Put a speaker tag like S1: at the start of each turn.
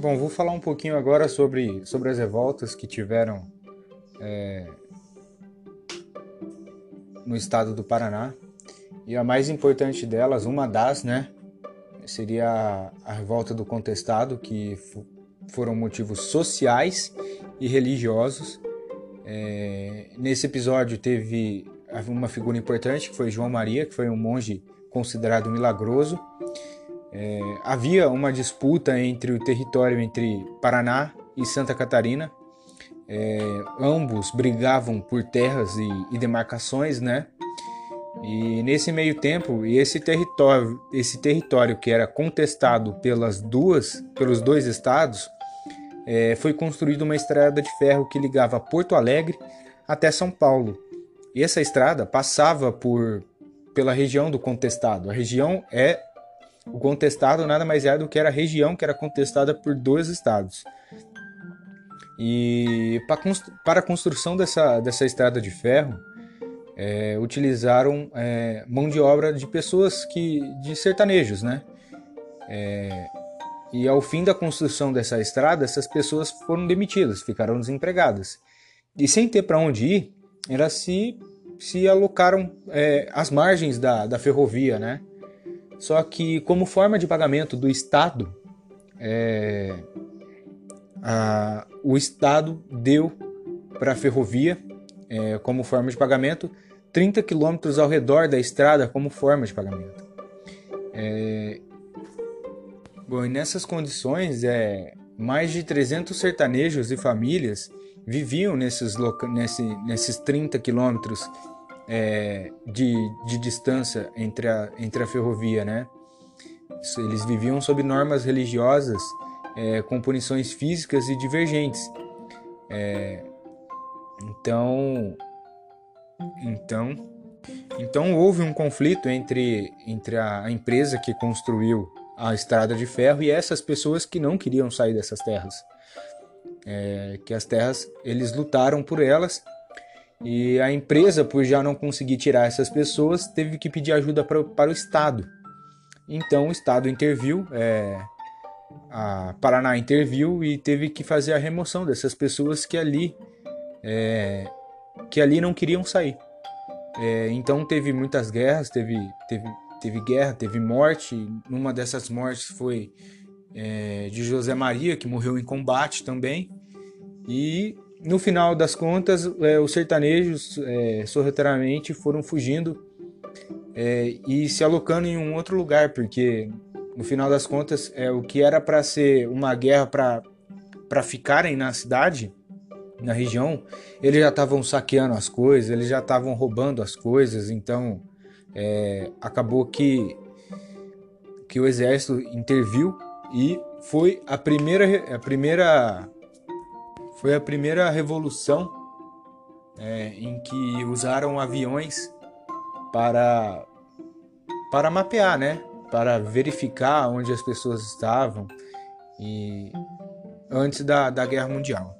S1: Bom, vou falar um pouquinho agora sobre, sobre as revoltas que tiveram é, no estado do Paraná. E a mais importante delas, uma das, né, seria a revolta do contestado, que foram motivos sociais e religiosos. É, nesse episódio teve uma figura importante, que foi João Maria, que foi um monge considerado milagroso. É, havia uma disputa entre o território entre Paraná e Santa Catarina. É, ambos brigavam por terras e, e, demarcações, né? E nesse meio tempo, esse território, esse território que era contestado pelas duas, pelos dois estados, é, foi construída uma estrada de ferro que ligava Porto Alegre até São Paulo. E essa estrada passava por pela região do contestado. A região é o contestado nada mais é do que era a região que era contestada por dois estados. E para a construção dessa, dessa estrada de ferro, é, utilizaram é, mão de obra de pessoas que de sertanejos, né? É, e ao fim da construção dessa estrada, essas pessoas foram demitidas, ficaram desempregadas. E sem ter para onde ir, elas se, se alocaram é, às margens da, da ferrovia, né? Só que, como forma de pagamento do Estado, é, a, o Estado deu para a ferrovia, é, como forma de pagamento, 30 quilômetros ao redor da estrada como forma de pagamento. É, bom, e nessas condições, é, mais de 300 sertanejos e famílias viviam nesses, nesse, nesses 30 quilômetros é, de, de distância entre a, entre a ferrovia, né? Eles viviam sob normas religiosas é, com punições físicas e divergentes. É, então, então, então houve um conflito entre, entre a empresa que construiu a estrada de ferro e essas pessoas que não queriam sair dessas terras. É, que as terras eles lutaram por elas e a empresa, por já não conseguir tirar essas pessoas, teve que pedir ajuda pra, para o Estado. Então o Estado interviu, é, a Paraná interviu e teve que fazer a remoção dessas pessoas que ali, é, que ali não queriam sair. É, então teve muitas guerras, teve, teve, teve guerra, teve morte. Uma dessas mortes foi é, de José Maria, que morreu em combate também. E no final das contas, é, os sertanejos é, sorrateiramente foram fugindo é, e se alocando em um outro lugar, porque no final das contas, é, o que era para ser uma guerra para ficarem na cidade, na região, eles já estavam saqueando as coisas, eles já estavam roubando as coisas, então é, acabou que, que o exército interviu e foi a primeira, a primeira foi a primeira revolução é, em que usaram aviões para, para mapear, né? para verificar onde as pessoas estavam e antes da, da Guerra Mundial.